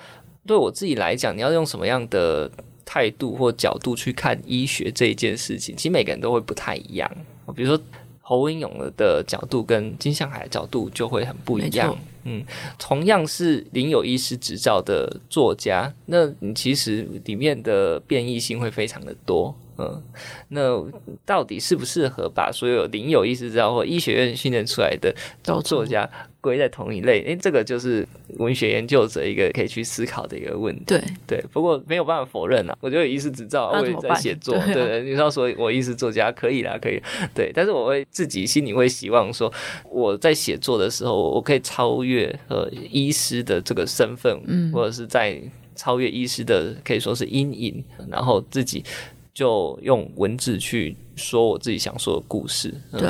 对我自己来讲，你要用什么样的态度或角度去看医学这一件事情？其实每个人都会不太一样，比如说。侯文咏的角度跟金向海的角度就会很不一样。嗯，同样是领有医师执照的作家，那你其实里面的变异性会非常的多。嗯，那到底适不适合把所有领有医师执照或医学院训练出来的作家归在同一类？诶、欸，这个就是文学研究者一个可以去思考的一个问题。对对，不过没有办法否认啊，我觉得有医师执照我也在写作，对，对，你要说我医师作家可以啦，可以。对，但是我会自己心里会希望说，我在写作的时候，我可以超越呃医师的这个身份，嗯，或者是在超越医师的可以说是阴影，然后自己。就用文字去说我自己想说的故事。嗯、对，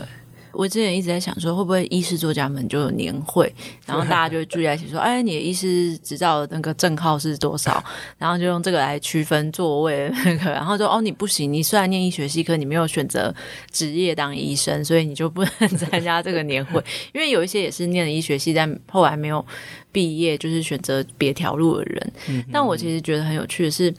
我之前一直在想说，会不会医师作家们就有年会，然后大家就会聚在一起说：“哎，你的医师执照的那个证号是多少？” 然后就用这个来区分座位那个，然后说：“哦，你不行，你虽然念医学系，可你没有选择职业当医生，所以你就不能参加这个年会。”因为有一些也是念了医学系，但后来没有毕业，就是选择别条路的人。嗯、但我其实觉得很有趣的是，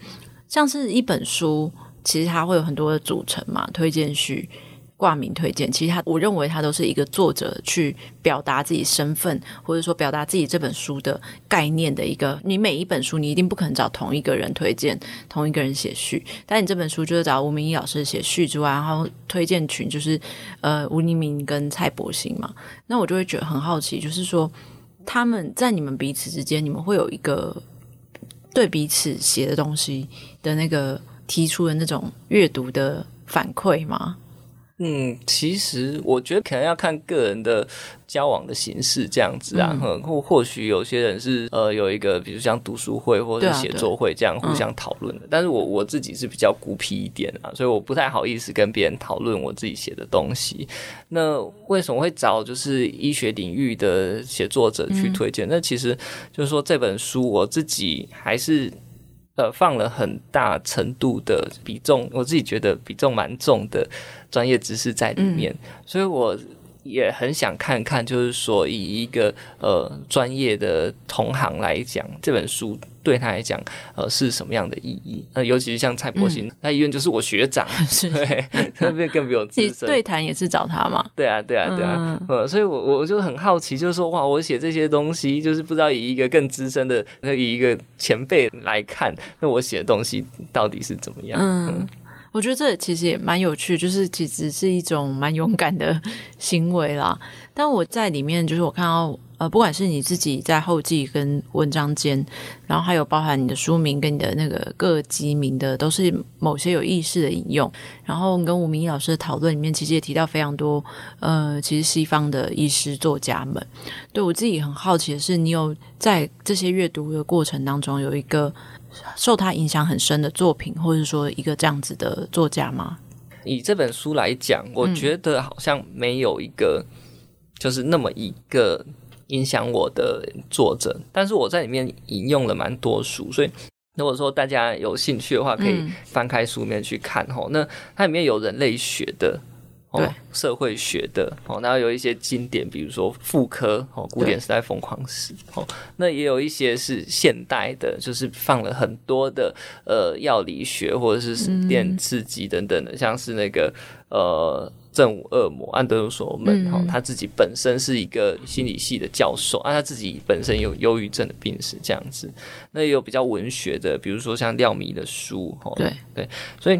像是一本书。其实它会有很多的组成嘛，推荐序、挂名推荐。其实它，我认为它都是一个作者去表达自己身份，或者说表达自己这本书的概念的一个。你每一本书，你一定不可能找同一个人推荐，同一个人写序。但你这本书就是找吴明义老师写序之外，然后推荐群就是呃吴黎明跟蔡柏兴嘛。那我就会觉得很好奇，就是说他们在你们彼此之间，你们会有一个对彼此写的东西的那个。提出的那种阅读的反馈吗？嗯，其实我觉得可能要看个人的交往的形式这样子啊，或、嗯、或许有些人是呃有一个，比如像读书会或者写作会这样互相讨论的。啊、但是我我自己是比较孤僻一点啊，所以我不太好意思跟别人讨论我自己写的东西。那为什么会找就是医学领域的写作者去推荐？嗯、那其实就是说这本书我自己还是。呃，放了很大程度的比重，我自己觉得比重蛮重的专业知识在里面，嗯、所以我也很想看看，就是说以一个呃专业的同行来讲，这本书。对他来讲，呃，是什么样的意义？呃，尤其是像蔡柏兴，嗯、他医院就是我学长，是对，特别更比我资深。对谈也是找他嘛？对啊，对啊，对啊。嗯，呃、所以我我就很好奇，就是说，哇，我写这些东西，就是不知道以一个更资深的，以一个前辈来看，那我写的东西到底是怎么样？嗯。嗯我觉得这其实也蛮有趣，就是其实是一种蛮勇敢的 行为啦。但我在里面，就是我看到，呃，不管是你自己在后记跟文章间，然后还有包含你的书名跟你的那个各集名的，都是某些有意识的引用。然后跟吴明义老师的讨论里面，其实也提到非常多，呃，其实西方的医师作家们。对我自己很好奇的是，你有在这些阅读的过程当中有一个。受他影响很深的作品，或者说一个这样子的作家吗？以这本书来讲，我觉得好像没有一个，就是那么一个影响我的作者。但是我在里面引用了蛮多书，所以如果说大家有兴趣的话，可以翻开书面去看齁。那它里面有人类学的。对、哦，社会学的哦，然后有一些经典，比如说妇科哦，古典时代疯狂史哦，那也有一些是现代的，就是放了很多的呃药理学或者是电刺激等等的，嗯、像是那个呃正午恶魔安德鲁索门哈，他自己本身是一个心理系的教授啊，他自己本身有忧郁症的病史这样子，那也有比较文学的，比如说像廖迷的书哈，对。对，所以。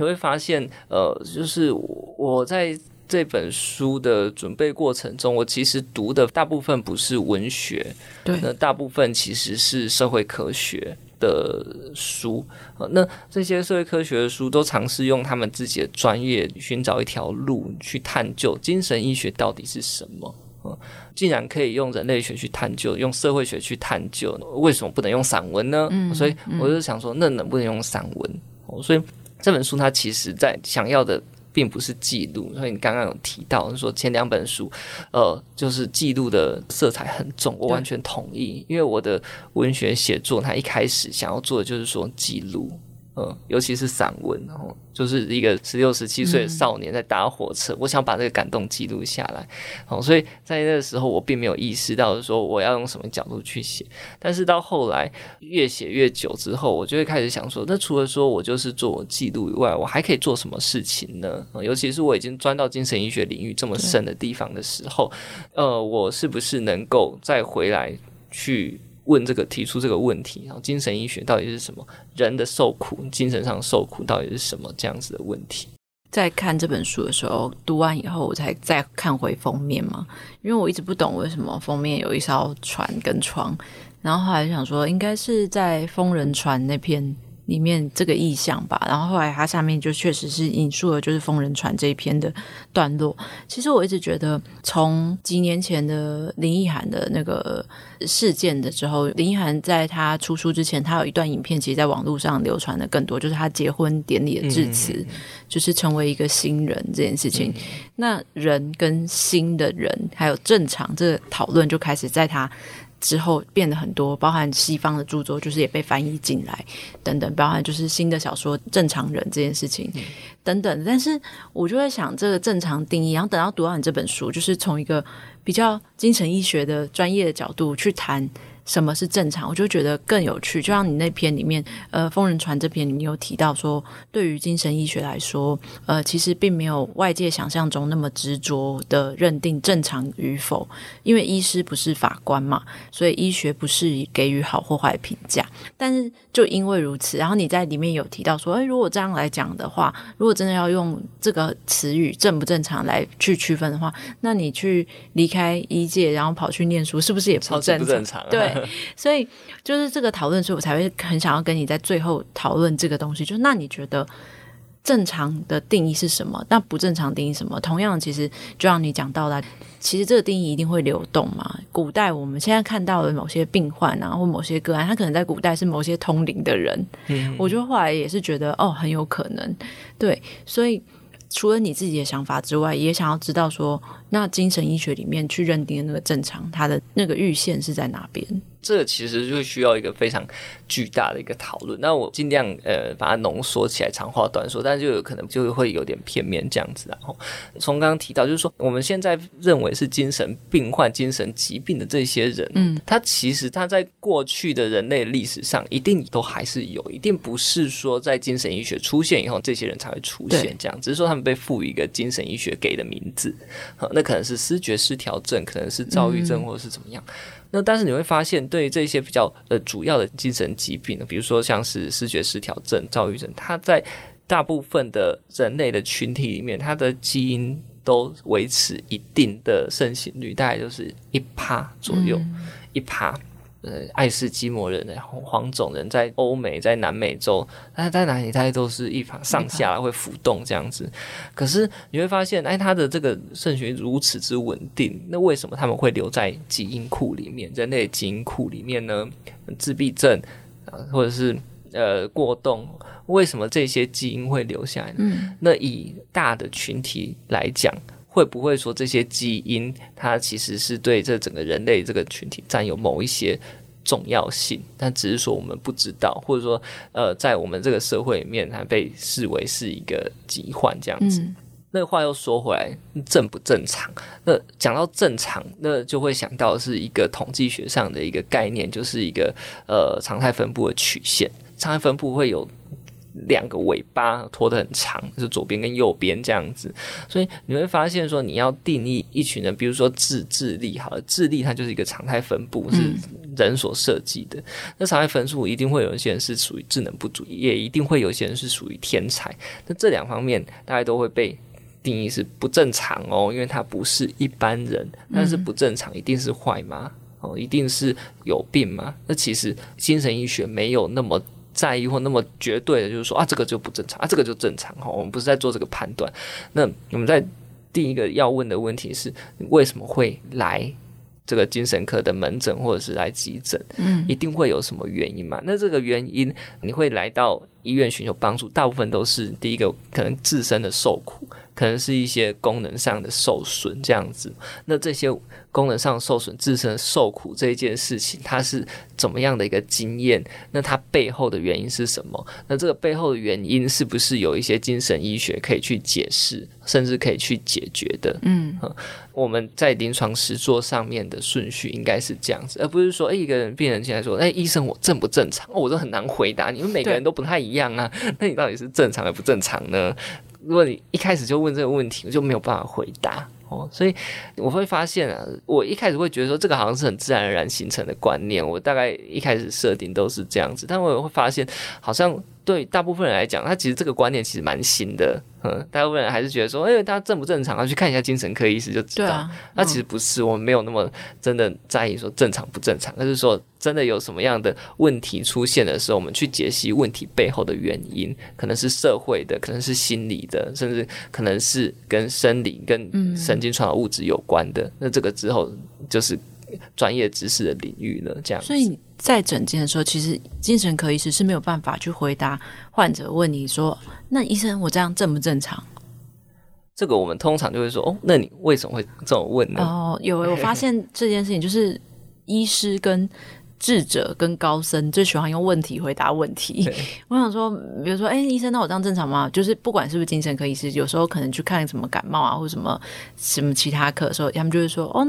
你会发现，呃，就是我在这本书的准备过程中，我其实读的大部分不是文学，对，那大部分其实是社会科学的书。那这些社会科学的书都尝试用他们自己的专业寻找一条路去探究精神医学到底是什么。嗯，既然可以用人类学去探究，用社会学去探究，为什么不能用散文呢？嗯，所以我就想说，那能不能用散文？所以。这本书它其实在想要的并不是记录，所以你刚刚有提到说前两本书，呃，就是记录的色彩很重，我完全同意，因为我的文学写作它一开始想要做的就是说记录。嗯，尤其是散文，然后就是一个十六、十七岁的少年在搭火车，嗯，我想把这个感动记录下来。好，所以在那个时候，我并没有意识到说我要用什么角度去写。但是到后来越写越久之后，我就会开始想说，那除了说我就是做记录以外，我还可以做什么事情呢？尤其是我已经钻到精神医学领域这么深的地方的时候，呃，我是不是能够再回来去？问这个，提出这个问题，然后精神医学到底是什么？人的受苦，精神上受苦到底是什么？这样子的问题。在看这本书的时候，读完以后，我才再看回封面嘛，因为我一直不懂为什么封面有一艘船跟床，然后后来想说，应该是在疯人船那篇。里面这个意象吧，然后后来它下面就确实是引述了就是《疯人船》这一篇的段落。其实我一直觉得，从几年前的林奕涵的那个事件的时候，林奕涵在他出书之前，他有一段影片，其实在网络上流传的更多，就是他结婚典礼的致辞，嗯、就是成为一个新人这件事情。嗯、那人跟新的人还有正常这个讨论就开始在他。之后变得很多，包含西方的著作，就是也被翻译进来，等等，包含就是新的小说《正常人》这件事情，等等。但是我就会想，这个正常定义，然后等到读到你这本书，就是从一个比较精神医学的专业的角度去谈。什么是正常？我就觉得更有趣。就像你那篇里面，呃，《疯人传》这篇里面有提到说，对于精神医学来说，呃，其实并没有外界想象中那么执着的认定正常与否，因为医师不是法官嘛，所以医学不是给予好或坏评价。但是就因为如此，然后你在里面有提到说，诶，如果这样来讲的话，如果真的要用这个词语正不正常来去区分的话，那你去离开医界，然后跑去念书，是不是也不正常？不正常啊？对。所以就是这个讨论，所以我才会很想要跟你在最后讨论这个东西。就是那你觉得正常的定义是什么？那不正常定义什么？同样，其实就像你讲到的，其实这个定义一定会流动嘛。古代我们现在看到的某些病患啊，或某些个案，他可能在古代是某些通灵的人。嗯，我就后来也是觉得哦，很有可能。对，所以。除了你自己的想法之外，也想要知道说，那精神医学里面去认定的那个正常，它的那个阈限是在哪边？这其实就需要一个非常巨大的一个讨论。那我尽量呃把它浓缩起来，长话短说，但是就有可能就会有点片面这样子。然后从刚刚提到，就是说我们现在认为是精神病患、精神疾病的这些人，嗯，他其实他在过去的人类历史上一定都还是有，一定不是说在精神医学出现以后，这些人才会出现这样，只是说他们被赋予一个精神医学给的名字，好，那可能是思觉失调症，可能是躁郁症，或者是怎么样。嗯那但是你会发现，对于这些比较呃主要的精神疾病呢，比如说像是思觉失调症、躁郁症，它在大部分的人类的群体里面，它的基因都维持一定的盛行率，大概就是一趴左右，一趴。呃，爱斯基摩人、黄种人在欧美、在南美洲，他在哪里，它都是一旁上下会浮动这样子。可是你会发现，哎，它的这个盛行如此之稳定，那为什么他们会留在基因库里面？人类基因库里面呢？自闭症啊，或者是呃过动，为什么这些基因会留下来呢？嗯，那以大的群体来讲。会不会说这些基因它其实是对这整个人类这个群体占有某一些重要性？但只是说我们不知道，或者说呃，在我们这个社会里面，它被视为是一个疾患这样子。嗯、那话又说回来，正不正常？那讲到正常，那就会想到是一个统计学上的一个概念，就是一个呃常态分布的曲线。常态分布会有。两个尾巴拖得很长，就是左边跟右边这样子，所以你会发现说，你要定义一群人，比如说智智力，好了，智力它就是一个常态分布，是人所设计的。嗯、那常态分数一定会有一些人是属于智能不足，也一定会有一些人是属于天才。那这两方面大概都会被定义是不正常哦，因为它不是一般人。但是不正常一定是坏吗？哦，一定是有病吗？那其实精神医学没有那么。在意或那么绝对的，就是说啊，这个就不正常啊，这个就正常哈。我们不是在做这个判断。那我们在第一个要问的问题是，为什么会来这个精神科的门诊，或者是来急诊？嗯，一定会有什么原因嘛？那这个原因，你会来到医院寻求帮助，大部分都是第一个可能自身的受苦，可能是一些功能上的受损这样子。那这些。功能上受损、自身受苦这一件事情，它是怎么样的一个经验？那它背后的原因是什么？那这个背后的原因是不是有一些精神医学可以去解释，甚至可以去解决的？嗯，我们在临床实作上面的顺序应该是这样子，而不是说，哎，一个人病人进来说，哎，医生，我正不正常？哦，我都很难回答你，因为每个人都不太一一样啊。那你到底是正常还不正常呢？如果你一开始就问这个问题，我就没有办法回答。哦，所以我会发现啊，我一开始会觉得说这个好像是很自然而然形成的观念，我大概一开始设定都是这样子，但我也会发现好像。对大部分人来讲，他其实这个观念其实蛮新的。嗯，大部分人还是觉得说，哎，他正不正常？他去看一下精神科医师就知道。啊嗯、那其实不是，我们没有那么真的在意说正常不正常，而是说真的有什么样的问题出现的时候，我们去解析问题背后的原因，可能是社会的，可能是心理的，甚至可能是跟生理、跟神经传导物质有关的。嗯、那这个之后就是专业知识的领域呢。这样，所以。在诊间的时候，其实精神科医师是没有办法去回答患者问你说：“那医生，我这样正不正常？”这个我们通常就会说：“哦，那你为什么会这么问呢？”哦，有，我发现这件事情就是医师跟。智者跟高僧最喜欢用问题回答问题。我想说，比如说，哎、欸，医生，那我这样正常吗？就是不管是不是精神科医师，有时候可能去看什么感冒啊，或者什么什么其他科的时候，他们就会说，哦，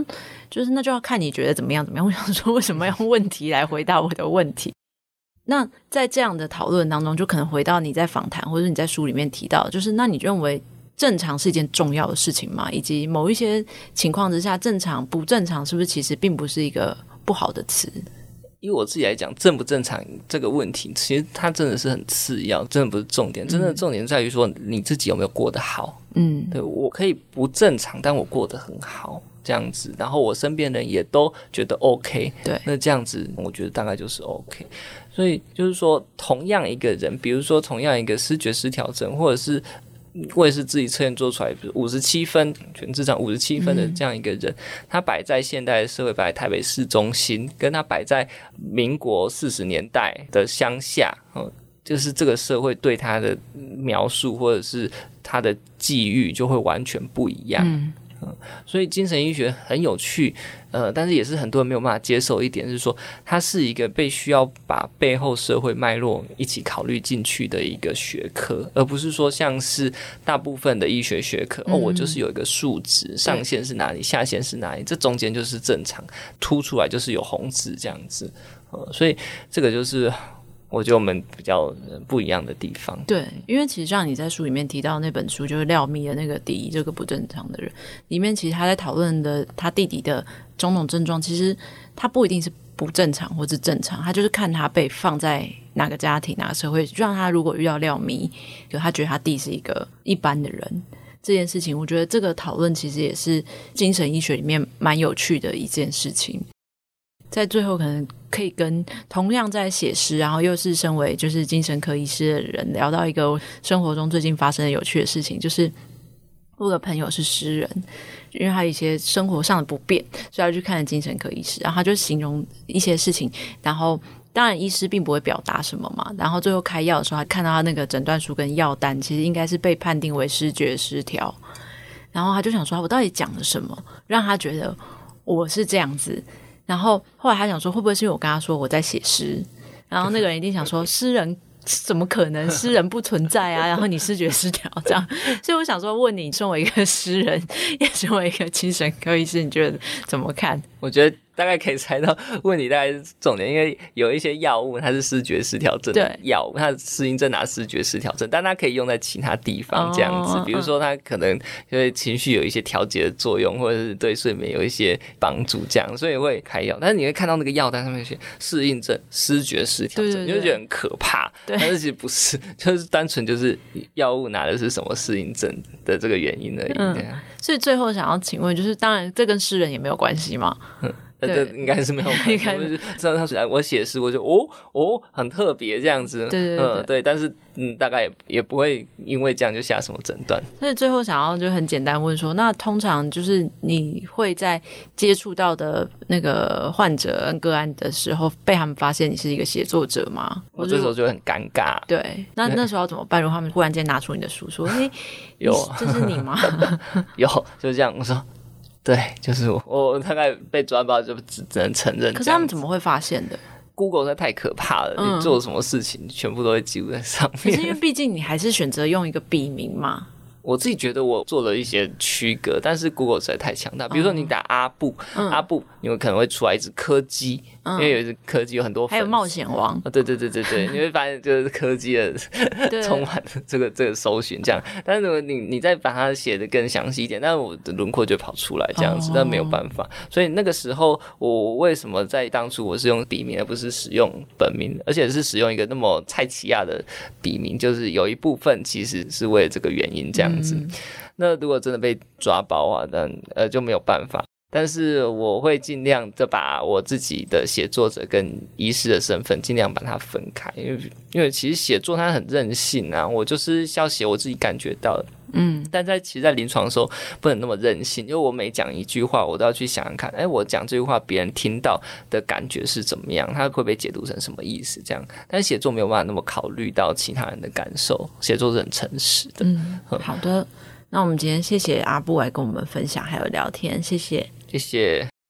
就是那就要看你觉得怎么样怎么样。我想说，为什么要用问题来回答我的问题？那在这样的讨论当中，就可能回到你在访谈或者你在书里面提到，就是那你认为正常是一件重要的事情吗？以及某一些情况之下，正常不正常是不是其实并不是一个不好的词？以我自己来讲，正不正常这个问题，其实它真的是很次要，真的不是重点。真的重点在于说你自己有没有过得好。嗯，对，我可以不正常，但我过得很好，这样子，然后我身边人也都觉得 OK。对，那这样子，我觉得大概就是 OK。所以就是说，同样一个人，比如说同样一个视觉失调症，或者是。我也是自己测验做出来，五十七分，全智商五十七分的这样一个人，嗯、他摆在现代的社会，摆在台北市中心，跟他摆在民国四十年代的乡下，哦，就是这个社会对他的描述或者是他的际遇就会完全不一样。嗯嗯，所以精神医学很有趣，呃，但是也是很多人没有办法接受一点，是说它是一个被需要把背后社会脉络一起考虑进去的一个学科，而不是说像是大部分的医学学科，哦，我就是有一个数值，上限是哪里，下限是哪里，这中间就是正常，凸出来就是有红字这样子，呃，所以这个就是。我觉得我们比较不一样的地方，对，因为其实像你在书里面提到那本书，就是廖咪的那个《第一这个不正常的人》里面，其实他在讨论的他弟弟的种种症状，其实他不一定是不正常或是正常，他就是看他被放在哪个家庭、哪个社会。就像他如果遇到廖咪，就他觉得他弟是一个一般的人，这件事情，我觉得这个讨论其实也是精神医学里面蛮有趣的一件事情。在最后，可能可以跟同样在写诗，然后又是身为就是精神科医师的人聊到一个生活中最近发生的有趣的事情，就是我的朋友是诗人，因为他一些生活上的不便，所以他去看精神科医师，然后他就形容一些事情，然后当然医师并不会表达什么嘛，然后最后开药的时候，他看到他那个诊断书跟药单，其实应该是被判定为视觉失调，然后他就想说，我到底讲了什么，让他觉得我是这样子。然后后来他想说，会不会是因为我跟他说我在写诗？然后那个人一定想说，诗人怎么可能？诗人不存在啊！然后你视觉失调这样，所以我想说，问你，身为一个诗人，也身为一个精神科医师，你觉得怎么看？我觉得。大概可以猜到问题大概是重点，因为有一些药物它是视觉失调症的药物，它适应症拿视觉失调症，但它可以用在其他地方这样子，哦、比如说它可能因为情绪有一些调节的作用，或者是对睡眠有一些帮助这样，所以会开药。但是你会看到那个药单上面写适应症思觉失调症，你就觉得很可怕。对，但是其实不是，就是单纯就是药物拿的是什么适应症的这个原因而已。嗯、所以最后想要请问，就是当然这跟诗人也没有关系嘛？嗯这应该是没有关系。我就知道他写，我写诗，我就哦哦，很特别这样子。对对对，嗯，对。但是嗯，大概也也不会因为这样就下什么诊断。所以最后想要就很简单问说，那通常就是你会在接触到的那个患者个案的时候，被他们发现你是一个写作者吗？我这时候就很尴尬。对，那那时候要怎么办？如果他们忽然间拿出你的书说：“哎，有，这是你吗？” 有，就是这样。我说。对，就是我，我大概被抓包就只只能承认。可是他们怎么会发现的？Google 实在太可怕了，嗯、你做什么事情全部都会记录在上面。可是因为毕竟你还是选择用一个笔名嘛。我自己觉得我做了一些区隔，但是 Google 实在太强大。比如说你打阿布，嗯、阿布，你会可能会出来一只柯基。因为有一只柯基有很多，还有冒险王，对对对对对，你会发现就是柯基的 充满这个这个搜寻这样。但是如果你你再把它写的更详细一点，那我的轮廓就跑出来这样子，但没有办法。所以那个时候我为什么在当初我是用笔名而不是使用本名，而且是使用一个那么蔡奇亚的笔名，就是有一部分其实是为了这个原因这样子。那如果真的被抓包啊，那呃就没有办法。但是我会尽量的把我自己的写作者跟医师的身份尽量把它分开，因为因为其实写作它很任性啊，我就是要写我自己感觉到的，嗯，但在其实，在临床的时候不能那么任性，因为我每讲一句话，我都要去想想看，哎，我讲这句话别人听到的感觉是怎么样，他会被解读成什么意思？这样，但是写作没有办法那么考虑到其他人的感受，写作是很诚实的。嗯，好的，那我们今天谢谢阿布来跟我们分享还有聊天，谢谢。谢谢。